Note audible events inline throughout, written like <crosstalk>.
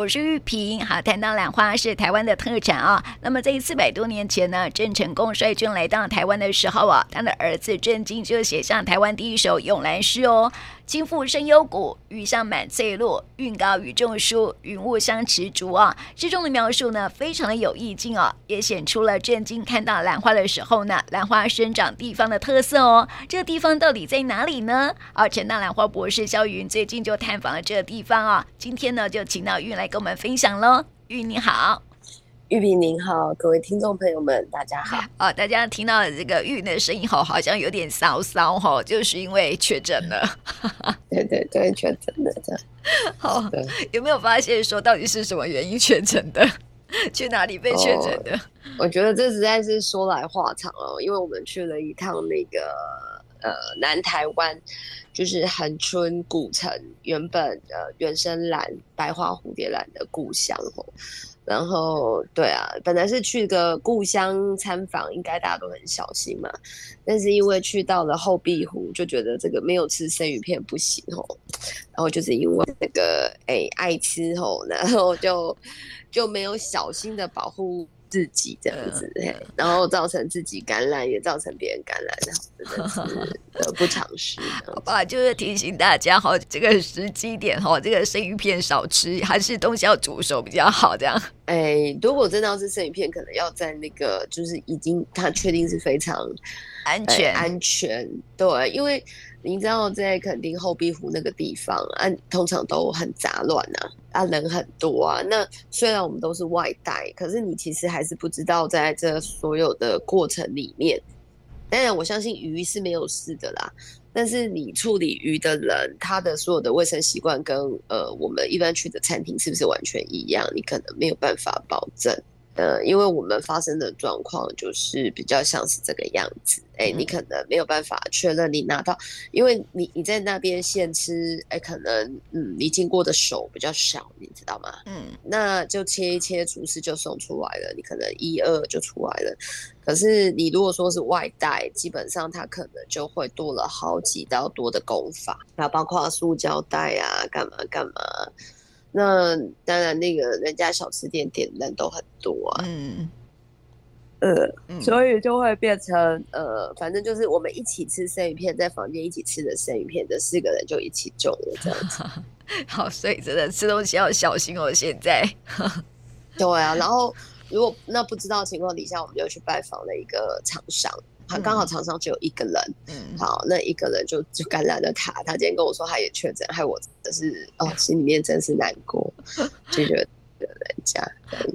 我是玉萍。好，谈到兰花是台湾的特产啊。那么在四百多年前呢，郑成功率军来到台湾的时候啊，他的儿子郑经就写下台湾第一首咏兰诗哦。金复生幽谷，玉香满翠绿。韵高与众书，云雾相持竹啊。诗中的描述呢，非常的有意境哦，也显出了郑经看到兰花的时候呢，兰花生长地方的特色哦。这个地方到底在哪里呢？而成大兰花博士萧云最近就探访了这个地方啊、今天呢，就请到玉来跟我们分享喽。玉你好。玉萍您好，各位听众朋友们，大家好。哦，大家听到这个玉的声音吼，好像有点骚骚吼，就是因为确诊了。<laughs> 对对对，确诊了这样。<laughs> 好，有没有发现说到底是什么原因确诊的？<laughs> 去哪里被确诊的？哦，我觉得这实在是说来话长哦，因为我们去了一趟那个呃南台湾，就是恒春古城，原本呃原生兰白花蝴蝶兰的故乡哦。然后，对啊，本来是去个故乡参访，应该大家都很小心嘛。但是因为去到了后壁湖，就觉得这个没有吃生鱼片不行哦。然后就是因为那个哎爱吃哦，然后就就没有小心的保护。自己这样子，嗯、然后造成自己感染，也造成别人感染，真的是得 <laughs> 不偿失。好吧，就是提醒大家哈，这个时机点哈，这个生鱼片少吃，还是东西要煮熟比较好。这样，<laughs> 哎，如果真的要吃生鱼片，可能要在那个就是已经他确定是非常安全、哎、安全。对，因为你知道在垦丁后壁湖那个地方，啊，通常都很杂乱呐。啊，人很多啊。那虽然我们都是外带，可是你其实还是不知道，在这所有的过程里面，当然我相信鱼是没有事的啦。但是你处理鱼的人，他的所有的卫生习惯跟呃我们一般去的餐厅是不是完全一样？你可能没有办法保证。呃，因为我们发生的状况就是比较像是这个样子，哎、欸，你可能没有办法确认你拿到，因为你你在那边现吃，哎、欸，可能嗯，你经过的手比较少，你知道吗？嗯，那就切一切，厨师就送出来了，你可能一二就出来了。可是你如果说是外带，基本上它可能就会多了好几道多的工法，那包括塑胶袋啊，干嘛干嘛。那当然，那个人家小吃店点的人都很多啊，嗯，呃，嗯、所以就会变成呃，反正就是我们一起吃生鱼片，在房间一起吃的生鱼片这四个人就一起中了这样子。<laughs> 好，所以真的吃东西要小心哦。现在，对啊，然后如果那不知道情况底下，我们就去拜访了一个厂商。他刚好场上只有一个人，嗯，好，那一个人就就感染了他。他今天跟我说他也确诊，害我真是哦，心里面真是难过，就觉得 <laughs> 人家。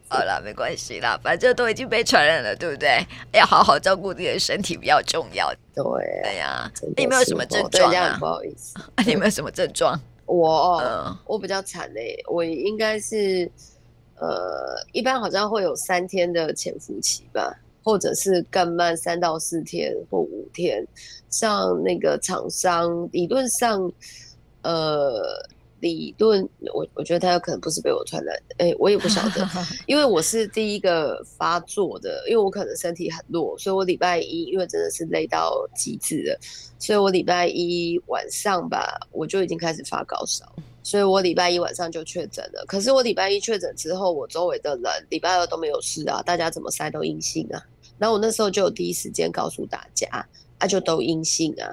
好了，没关系啦，反正都已经被传染了，对不对？要好好照顾自己的身体比较重要。对，对呀。你有没有什么症状啊？不好意思，<laughs> 你有没有什么症状？<laughs> 我，我比较惨嘞，我应该是呃，一般好像会有三天的潜伏期吧。或者是更慢，三到四天或五天，像那个厂商理论上，呃，理论我我觉得他有可能不是被我传染的，哎、欸，我也不晓得，<laughs> 因为我是第一个发作的，因为我可能身体很弱，所以我礼拜一因为真的是累到极致了，所以我礼拜一晚上吧，我就已经开始发高烧，所以我礼拜一晚上就确诊了。可是我礼拜一确诊之后，我周围的人礼拜二都没有事啊，大家怎么筛都阴性啊。然后我那时候就有第一时间告诉大家，啊，就都阴性啊。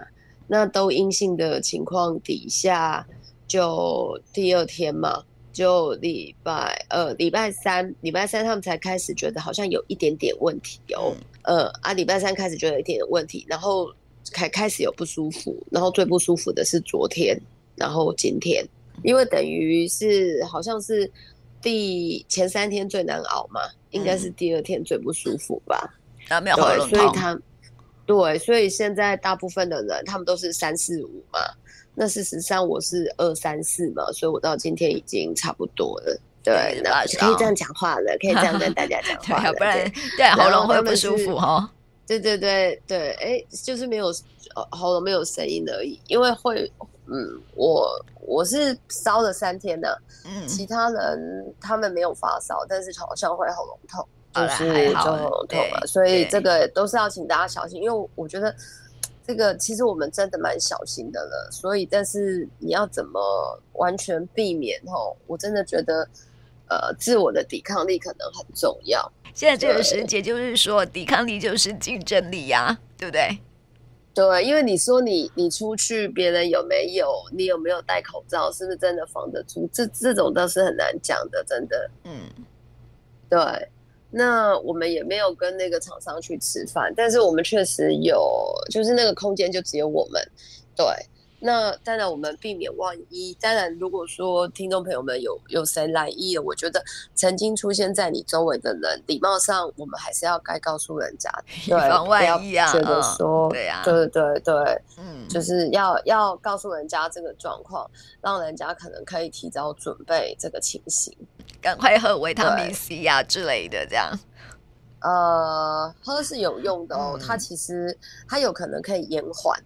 那都阴性的情况底下，就第二天嘛，就礼拜呃礼拜三，礼拜三他们才开始觉得好像有一点点问题哦。呃啊，礼拜三开始觉得有一点点问题，然后开开始有不舒服，然后最不舒服的是昨天，然后今天，因为等于是好像是第前三天最难熬嘛，应该是第二天最不舒服吧。啊，没有喉咙痛。对，所以他，对，所以现在大部分的人，他们都是三四五嘛。那事实上我是二三四嘛，所以我到今天已经差不多了。对，那可以这样讲话了，可以这样跟大家讲 <laughs> 话了。不然，对，喉咙会不舒服哦。对对对对，哎，就是没有喉咙没有声音而已，因为会，嗯，我我是烧了三天的，嗯，其他人他们没有发烧，但是好像会喉咙痛。就是就痛了，所以这个都是要请大家小心，因为我觉得这个其实我们真的蛮小心的了。所以，但是你要怎么完全避免？吼，我真的觉得，呃自我的抵抗力可能很重要。现在这个时节就是说，抵抗力就是竞争力呀、啊，对不对？对，因为你说你你出去，别人有没有？你有没有戴口罩？是不是真的防得住？这这种倒是很难讲的，真的。嗯，对。那我们也没有跟那个厂商去吃饭，但是我们确实有，就是那个空间就只有我们。对。那当然，我们避免万一。当然，如果说听众朋友们有有谁来意了，我觉得曾经出现在你周围的人，礼貌上我们还是要该告诉人家，以防万一啊。觉得说，对呀，对对对，嗯，就是要要告诉人家这个状况，让人家可能可以提早准备这个情形，赶快喝维他命 C 啊之类的，这样。呃，喝是有用的哦，它其实它有可能可以延缓。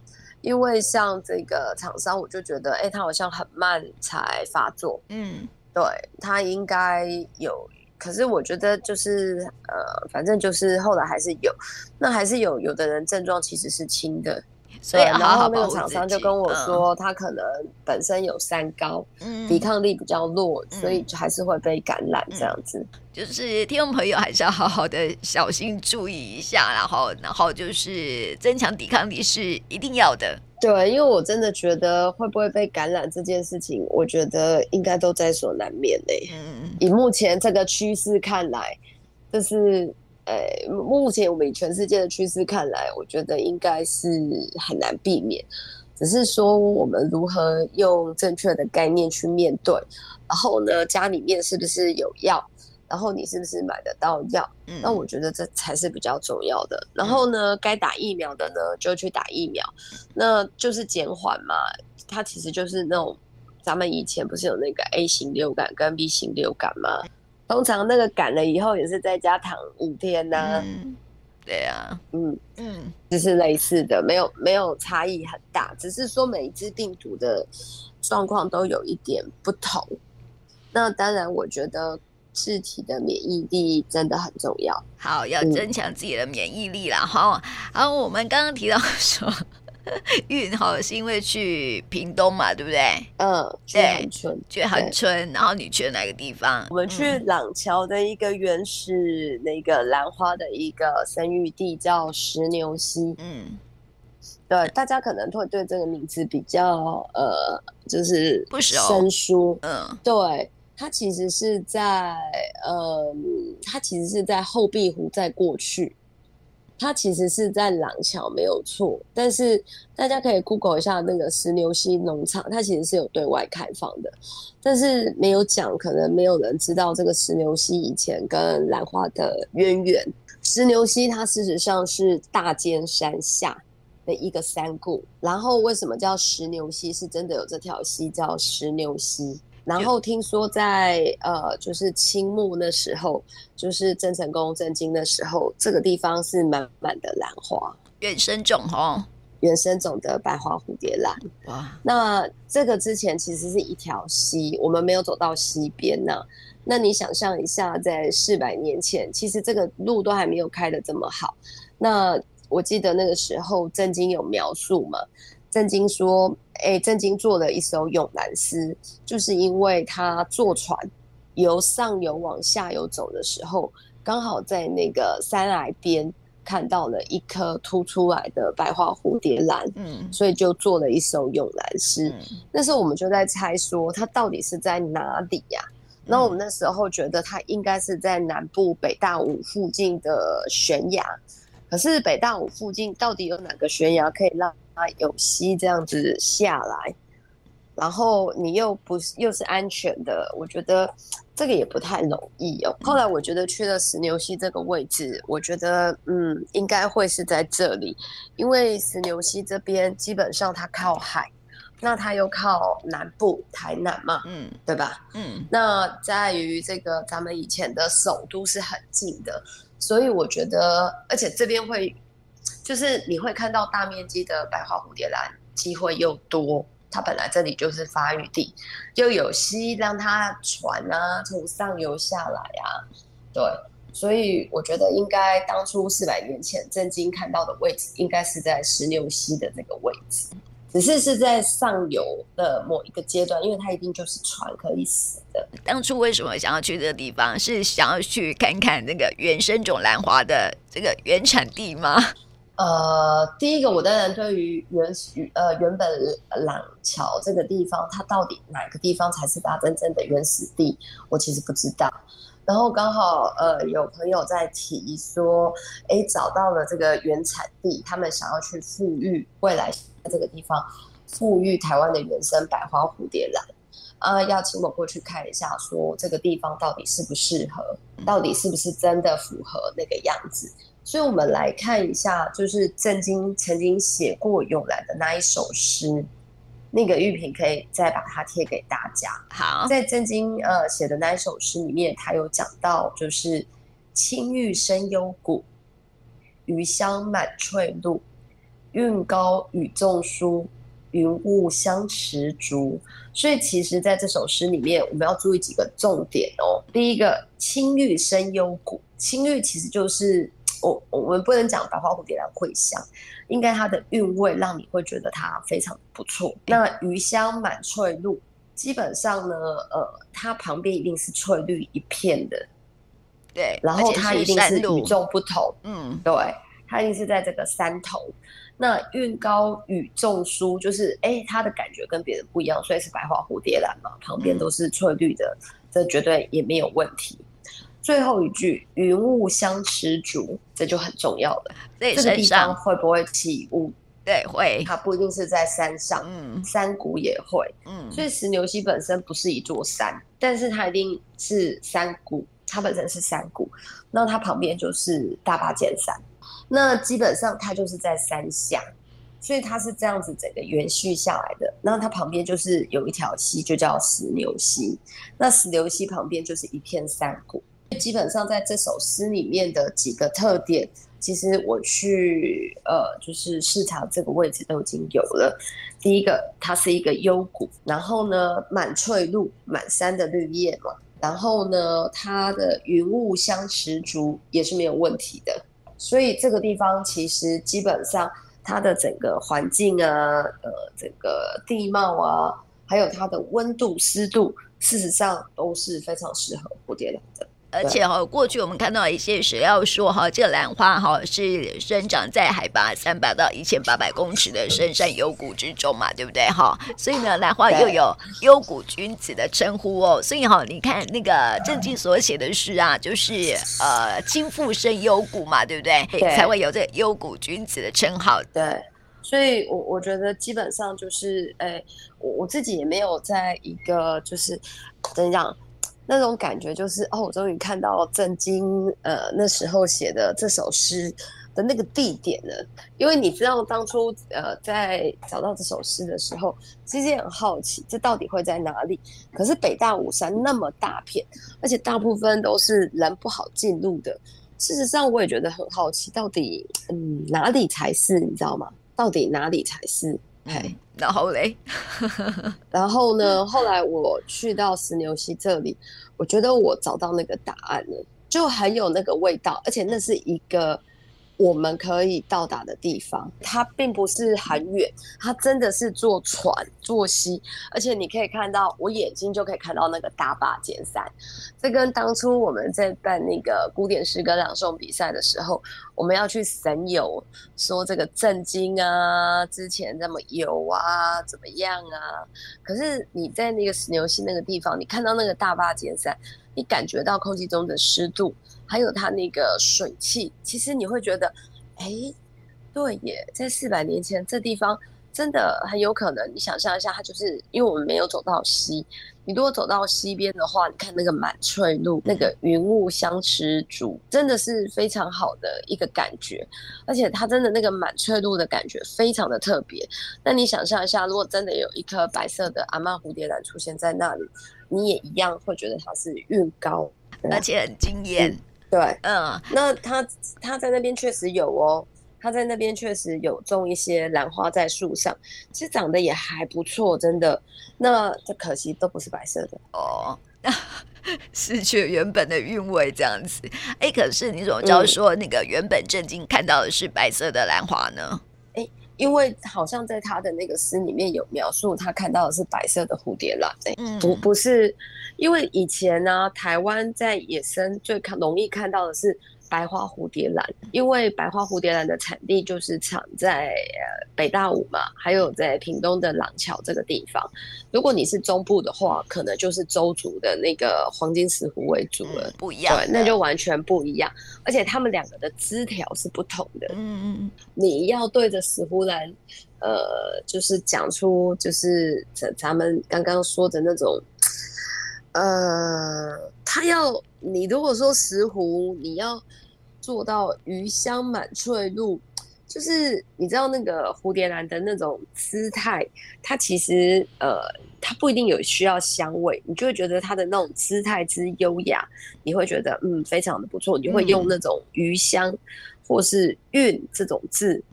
因为像这个厂商，我就觉得，哎，他好像很慢才发作。嗯，对，他应该有，可是我觉得就是，呃，反正就是后来还是有，那还是有，有的人症状其实是轻的。所以，然后那个厂商就跟我说，他可能本身有三高，嗯，抵抗力比较弱，嗯，所以还是会被感染这样子。嗯，就是听众朋友还是要好好的小心注意一下，然后，然后就是增强抵抗力是一定要的。对，因为我真的觉得会不会被感染这件事情，我觉得应该都在所难免嘞。嗯，以目前这个趋势看来，就是。呃，目前我们以全世界的趋势看来，我觉得应该是很难避免。只是说我们如何用正确的概念去面对，然后呢，家里面是不是有药，然后你是不是买得到药？嗯，那我觉得这才是比较重要的。然后呢，该打疫苗的呢，就去打疫苗，那就是减缓嘛。它其实就是那种咱们以前不是有那个 A 型流感跟 B 型流感吗？通常那个感了以后也是在家躺五天呐、啊嗯，对啊，嗯嗯，就是类似的，没有没有差异很大，只是说每一只病毒的状况都有一点不同。那当然，我觉得自体的免疫力真的很重要，好，要增强自己的免疫力啦。好、嗯，好，我们刚刚提到说。<laughs> 运好是因为去屏东嘛，对不对？嗯，去恒春，去恒春。然后你去了哪个地方？我们去廊桥的一个原始那个兰花的一个生育地，叫石牛溪。嗯，对，大家可能会对这个名字比较呃，就是不熟生疏。嗯，对，它其实是在呃，它其实是在后壁湖再过去。它其实是在廊桥没有错，但是大家可以 Google 一下那个石牛溪农场，它其实是有对外开放的，但是没有讲，可能没有人知道这个石牛溪以前跟兰花的渊源。石牛溪它事实上是大尖山下的一个山谷，然后为什么叫石牛溪？是真的有这条溪叫石牛溪。然后听说在呃，就是清末那时候，就是郑成功进京的时候，这个地方是满满的兰花，原生种哦，原生种的白花蝴蝶兰。哇，那这个之前其实是一条溪，我们没有走到溪边呢。那你想象一下，在四百年前，其实这个路都还没有开的这么好。那我记得那个时候郑经有描述嘛。郑经说：“哎，郑经做了一首永兰诗，就是因为他坐船由上游往下游走的时候，刚好在那个山崖边看到了一颗凸出来的白花蝴蝶兰，嗯，所以就做了一首永兰诗。嗯、那时候我们就在猜说，它到底是在哪里呀、啊？那、嗯、我们那时候觉得它应该是在南部北大武附近的悬崖。可是北大武附近到底有哪个悬崖可以让？”啊，有溪这样子下来，然后你又不是又是安全的，我觉得这个也不太容易哦。后来我觉得去了石牛溪这个位置，我觉得嗯，应该会是在这里，因为石牛溪这边基本上它靠海，那它又靠南部台南嘛，嗯，对吧？嗯，那在于这个咱们以前的首都是很近的，所以我觉得，而且这边会。就是你会看到大面积的白花蝴蝶兰，机会又多。它本来这里就是发育地，又有溪让它船啊从上游下来啊。对，所以我觉得应该当初四百年前震惊看到的位置，应该是在石牛溪的这个位置。只是是在上游的某一个阶段，因为它一定就是船可以死的。当初为什么想要去这个地方？是想要去看看那个原生种兰花的这个原产地吗？呃，第一个，我当然对于原始呃原本廊桥这个地方，它到底哪个地方才是它真正的原始地，我其实不知道。然后刚好呃有朋友在提说，哎，找到了这个原产地，他们想要去复育未来这个地方复育台湾的原生百花蝴蝶兰，呃，要请我过去看一下，说这个地方到底适不适合，到底是不是真的符合那个样子。所以，我们来看一下，就是郑经曾经写过咏兰的那一首诗，那个玉萍可以再把它贴给大家。好，在郑经呃写的那一首诗里面，他有讲到，就是青玉生幽谷，余香满翠露，韵高语重疏，云雾相持足。所以，其实在这首诗里面，我们要注意几个重点哦。第一个，青玉生幽谷，青玉其实就是。我我们不能讲白花蝴蝶兰会香，应该它的韵味让你会觉得它非常不错。那余香满翠露，基本上呢，呃，它旁边一定是翠绿一片的，对，然后它一定是与众不同，嗯，对，它一定是在这个山头。那运高与众疏，就是哎，它的感觉跟别人不一样，所以是白花蝴蝶兰嘛，旁边都是翠绿的，嗯、这绝对也没有问题。最后一句“云雾相持足”，这就很重要了。这个地方会不会起雾？对，会。它不一定是在山上，嗯，山谷也会，嗯。所以石牛溪本身不是一座山，但是它一定是山谷，它本身是山谷。那它旁边就是大巴尖山，那基本上它就是在山下，所以它是这样子整个延续下来的。那它旁边就是有一条溪，就叫石牛溪。那石牛溪旁边就是一片山谷。基本上在这首诗里面的几个特点，其实我去呃，就是视察这个位置都已经有了。第一个，它是一个幽谷，然后呢，满翠露，满山的绿叶嘛。然后呢，它的云雾相持足也是没有问题的。所以这个地方其实基本上它的整个环境啊，呃，整个地貌啊，还有它的温度、湿度，事实上都是非常适合蝴蝶兰的。而且哈，过去我们看到一些史料说哈，这个兰花哈是生长在海拔三百到一千八百公尺的深山幽谷之中嘛，对不对哈？所以呢，兰花又有幽谷君子的称呼哦。所以哈，你看那个郑经所写的诗啊，就是呃，青复生幽谷嘛，对不对？对，才会有这个幽谷君子的称号。对，所以我我觉得基本上就是，哎，我我自己也没有在一个就是怎样。那种感觉就是哦，我终于看到郑经呃那时候写的这首诗的那个地点了。因为你知道当初呃在找到这首诗的时候，其实也很好奇这到底会在哪里。可是北大武山那么大片，而且大部分都是人不好进入的。事实上，我也觉得很好奇，到底嗯哪里才是？你知道吗？到底哪里才是？嘿，然后嘞，<laughs> 然后呢？后来我去到石牛溪这里，我觉得我找到那个答案了，就很有那个味道，而且那是一个。我们可以到达的地方，它并不是很远，它真的是坐船坐溪，而且你可以看到，我眼睛就可以看到那个大坝尖山。这跟当初我们在办那个古典诗歌朗诵比赛的时候，我们要去神游，说这个震惊啊，之前这么有啊，怎么样啊？可是你在那个石牛溪那个地方，你看到那个大坝尖山，你感觉到空气中的湿度。还有它那个水汽，其实你会觉得，哎，对耶，在四百年前这地方真的很有可能。你想象一下，它就是因为我们没有走到西，你如果走到西边的话，你看那个满翠路，那个云雾相持住，真的是非常好的一个感觉。而且它真的那个满翠路的感觉非常的特别。那你想象一下，如果真的有一颗白色的阿嬷蝴蝶兰出现在那里，你也一样会觉得它是韵高，而且很惊艳。嗯对，嗯，那他他在那边确实有哦，他在那边确实有种一些兰花在树上，其实长得也还不错，真的。那这可惜都不是白色的哦，<laughs> 失去原本的韵味这样子。哎，可是你怎么知道说那个原本正经看到的是白色的兰花呢？哎、嗯，因为好像在他的那个诗里面有描述，他看到的是白色的蝴蝶兰，欸，嗯，不不是，因为以前呢，啊，台湾在野生最看容易看到的是。白花蝴蝶兰，因为白花蝴蝶兰的产地就是产在呃北大武嘛，还有在屏东的廊桥这个地方。如果你是中部的话，可能就是周族的那个黄金石斛为主了，不一样，对，那就完全不一样。而且他们两个的枝条是不同的。嗯嗯，你要对着石斛兰，呃，就是讲出就是咱咱们刚刚说的那种。呃，他要你如果说石斛，你要做到余香满翠露，就是你知道那个蝴蝶兰的那种姿态，它其实呃，它不一定有需要香味，你就会觉得它的那种姿态之优雅，你会觉得嗯，非常的不错，你就会用那种余香或是韵这种字，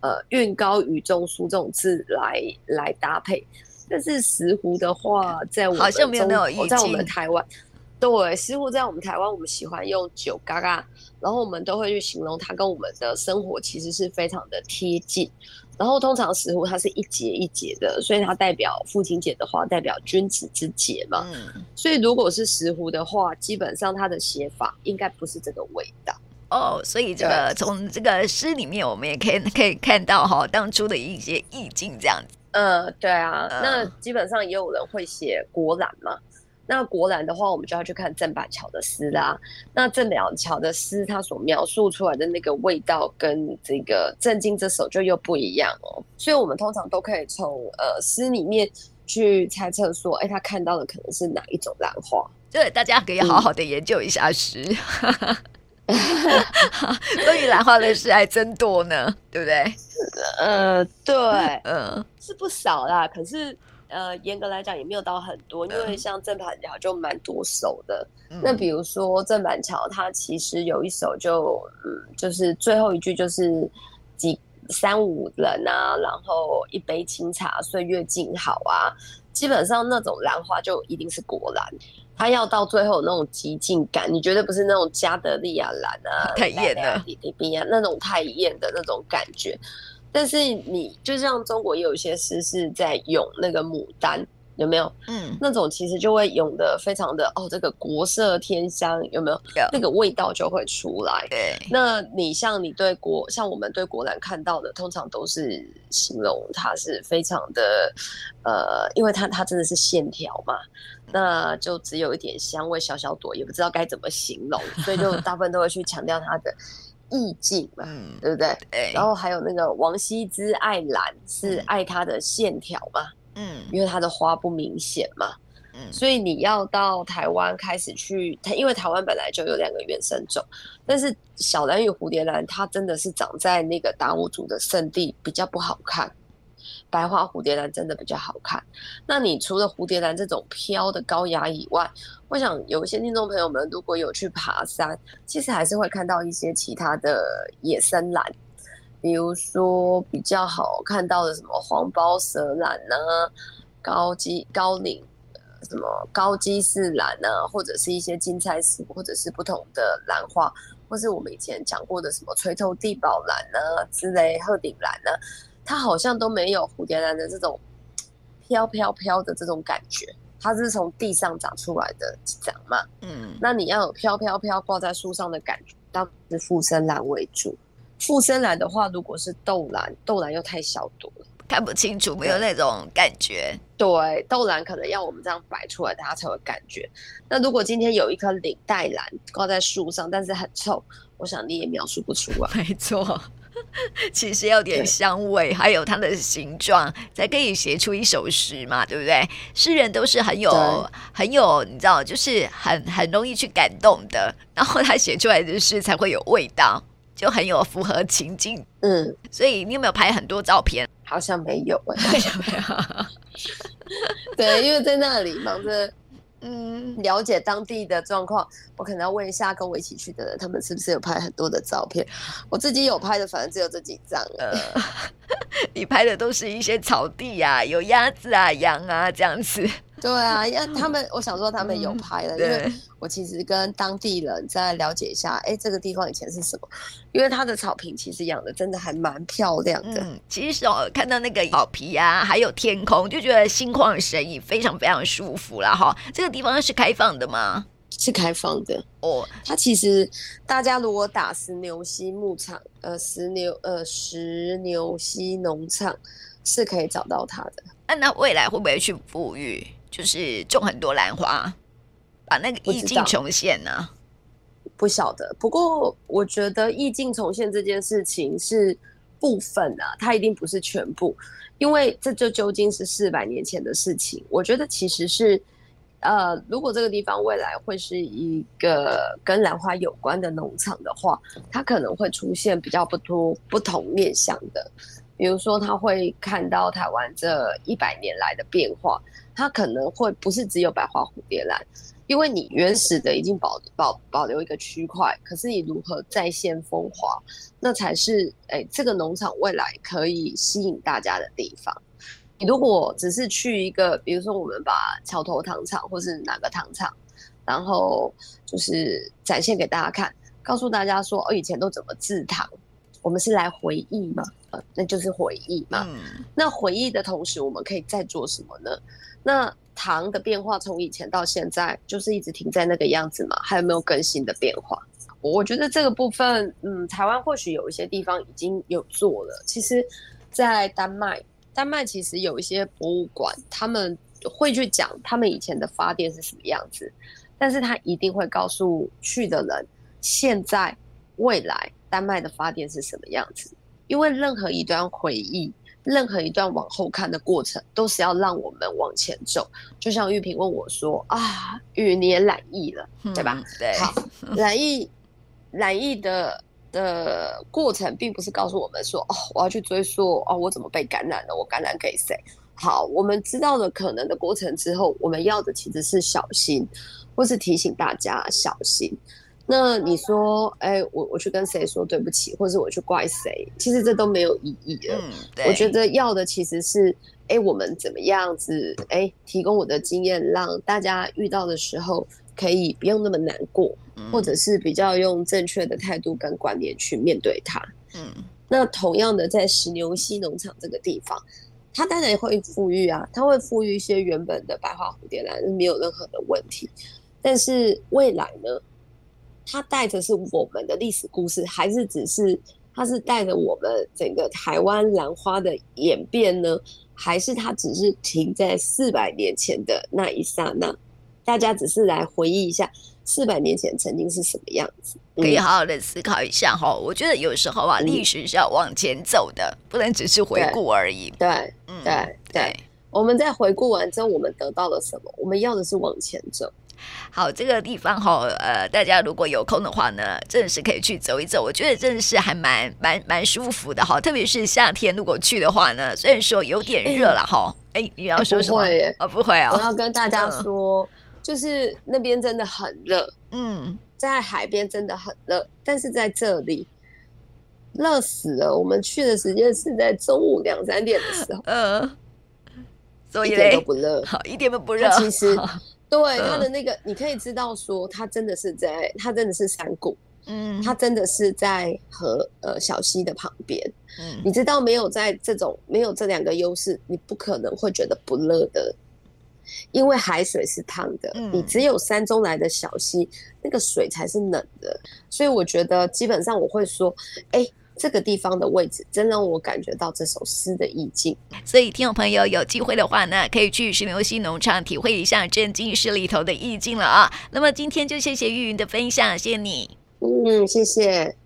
呃，韵高于中枢这种字来来搭配。但是石斛的话，在我们好像没有在我们台湾，对，石斛在我们台湾，我们喜欢用酒嘎嘎，然后我们都会去形容它跟我们的生活其实是非常的贴近。然后通常石斛它是一节一节的，所以它代表父亲节的话，代表君子之节嘛。嗯。所以如果是石斛的话，基本上它的写法应该不是这个味道。哦，所以这个从这个诗里面，我们也可以可以看到哈，当初的一些意境这样子。呃，对啊，那基本上也有人会写国兰嘛。那国兰的话，我们就要去看郑板桥的诗啦。那郑板桥的诗，他所描述出来的那个味道，跟这个郑经这首就又不一样哦。所以我们通常都可以从呃诗里面去猜测说，哎，他看到的可能是哪一种兰花？对，大家可以好好的研究一下诗。嗯 <laughs> 所以兰花的事还真多呢，对不对？呃，对，嗯，是不少啦。可是，呃，严格来讲也没有到很多，因为像郑板桥就蛮多首的。嗯、那比如说郑板桥，他其实有一首就，嗯，就是最后一句就是几三五人啊，然后一杯清茶，岁月静好啊。基本上那种兰花就一定是国兰。它要到最后那种极尽感，你绝对不是那种加德利亚蓝啊、<laughs> 太艳了、比比比啊那种太艳的那种感觉。但是你就像中国也有一些诗是在咏那个牡丹。有没有？嗯，那种其实就会涌的非常的哦，这个国色天香有没有？有那个味道就会出来。对，那你像你对国，像我们对国兰看到的，通常都是形容它是非常的，呃，因为它它真的是线条嘛，那就只有一点香味，小小朵，也不知道该怎么形容，所以就大部分都会去强调它的意境嘛，嗯，对不对？对。然后还有那个王羲之爱兰，是爱它的线条嘛。嗯，因为它的花不明显嘛，嗯，所以你要到台湾开始去，因为台湾本来就有两个原生种，但是小蓝与蝴蝶兰它真的是长在那个达悟族的圣地，比较不好看。白花蝴蝶兰真的比较好看。那你除了蝴蝶兰这种飘的高雅以外，我想有一些听众朋友们如果有去爬山，其实还是会看到一些其他的野生兰。比如说比较好看到的什么黄包蛇兰啊，高基高岭什么高基氏兰啊，或者是一些金钗石，或者是不同的兰花，或是我们以前讲过的什么垂头地宝兰啊之类鹤顶兰啊，它好像都没有蝴蝶兰的这种飘飘飘的这种感觉，它是从地上长出来的长嘛，嗯，那你要有飘飘飘挂在树上的感觉，当然是附生兰为主。附生兰的话，如果是豆兰，豆兰又太小朵了，看不清楚，没有那种感觉。对，豆兰可能要我们这样摆出来，大家才有感觉。那如果今天有一颗领带兰挂在树上，但是很臭，我想你也描述不出来。没错，<laughs> 其实要点香味，还有它的形状，才可以写出一首诗嘛，对不对？诗人都是很有、很有，你知道，就是很很容易去感动的，然后他写出来的诗才会有味道。就很有符合情境，嗯，所以你有没有拍很多照片？好像没有，<laughs> 哎，没有。<laughs> 对，因为在那里忙着，嗯，了解当地的状况。我可能要问一下跟我一起去的人，他们是不是有拍很多的照片？我自己有拍的，反正只有这几张。呃，<laughs> 你拍的都是一些草地啊，有鸭子啊、羊啊这样子。对啊，因为他们，我想说他们有拍了，嗯、因为我其实跟当地人在了解一下，哎，这个地方以前是什么？因为它的草坪其实养的真的还蛮漂亮的。嗯，其实哦，看到那个草皮啊，还有天空，就觉得心旷神怡，非常非常舒服啦哈。这个地方是开放的吗？是开放的哦。它其实大家如果打石牛溪牧场，呃，石牛呃石牛溪农场是可以找到它的。那、啊、那未来会不会去复育？就是种很多兰花，把那个意境重现呢、啊？不晓得，不过我觉得意境重现这件事情是部分啊，它一定不是全部，因为这就究竟是四百年前的事情。我觉得其实是，呃，如果这个地方未来会是一个跟兰花有关的农场的话，它可能会出现比较不多不同面向的。比如说，他会看到台湾这一百年来的变化，他可能会不是只有百花蝴蝶兰，因为你原始的已经保保保留一个区块，可是你如何再现风华，那才是哎这个农场未来可以吸引大家的地方。你如果只是去一个，比如说我们把桥头糖厂或是哪个糖厂，然后就是展现给大家看，告诉大家说哦以前都怎么制糖。我们是来回忆嘛，呃，那就是回忆嘛。嗯。那回忆的同时，我们可以再做什么呢？那糖的变化从以前到现在，就是一直停在那个样子嘛？还有没有更新的变化？我觉得这个部分，嗯，台湾或许有一些地方已经有做了。其实，在丹麦，丹麦其实有一些博物馆，他们会去讲他们以前的发电是什么样子，但是他一定会告诉去的人，现在、未来。丹麦的发电是什么样子？因为任何一段回忆，任何一段往后看的过程，都是要让我们往前走。就像玉萍问我说：“啊，玉，你也染疫了，对吧？”对。好，<laughs> 染疫，染疫的的过程，并不是告诉我们说：“哦，我要去追溯哦，我怎么被感染了？我感染给谁？”好，我们知道了可能的过程之后，我们要的其实是小心，或是提醒大家小心。那你说，哎、欸，我我去跟谁说对不起，或者我去怪谁？其实这都没有意义的。嗯、我觉得要的其实是，哎、欸，我们怎么样子，哎、欸，提供我的经验，让大家遇到的时候可以不用那么难过，嗯、或者是比较用正确的态度跟观念去面对它。嗯，那同样的，在石牛溪农场这个地方，它当然会富裕啊，它会富裕一些原本的白花蝴蝶兰，没有任何的问题。但是未来呢？它带着是我们的历史故事，还是只是它是带着我们整个台湾兰花的演变呢？还是它只是停在四百年前的那一刹那？大家只是来回忆一下四百年前曾经是什么样子，可以好好的思考一下哈。我觉得有时候啊，历史是要往前走的，不能只是回顾而已。对，嗯，对对。我们在回顾完之后，我们得到了什么？我们要的是往前走。好，这个地方哈，呃，大家如果有空的话呢，真的是可以去走一走。我觉得真的是还蛮蛮蛮舒服的哈，特别是夏天如果去的话呢，虽然说有点热了哈。哎、欸，你要说什么？欸、哦，不会哦。我要跟大家说，嗯、就是那边真的很热，嗯，在海边真的很热，但是在这里热死了。我们去的时间是在中午两三点的时候，嗯，所以一点都不热，好，一点都不热。其实。<laughs> 对他的那个，你可以知道说，他真的是在，他真的是山谷，嗯，他真的是在河呃小溪的旁边，嗯，你知道没有在这种没有这两个优势，你不可能会觉得不热的，因为海水是烫的，嗯，你只有山中来的小溪，那个水才是冷的，所以我觉得基本上我会说，哎。这个地方的位置，真让我感觉到这首诗的意境。所以，听众朋友有机会的话呢，可以去石牛溪农场体会一下镇静诗里头的意境了啊。那么今天就谢谢玉云的分享，谢谢你。嗯，谢谢。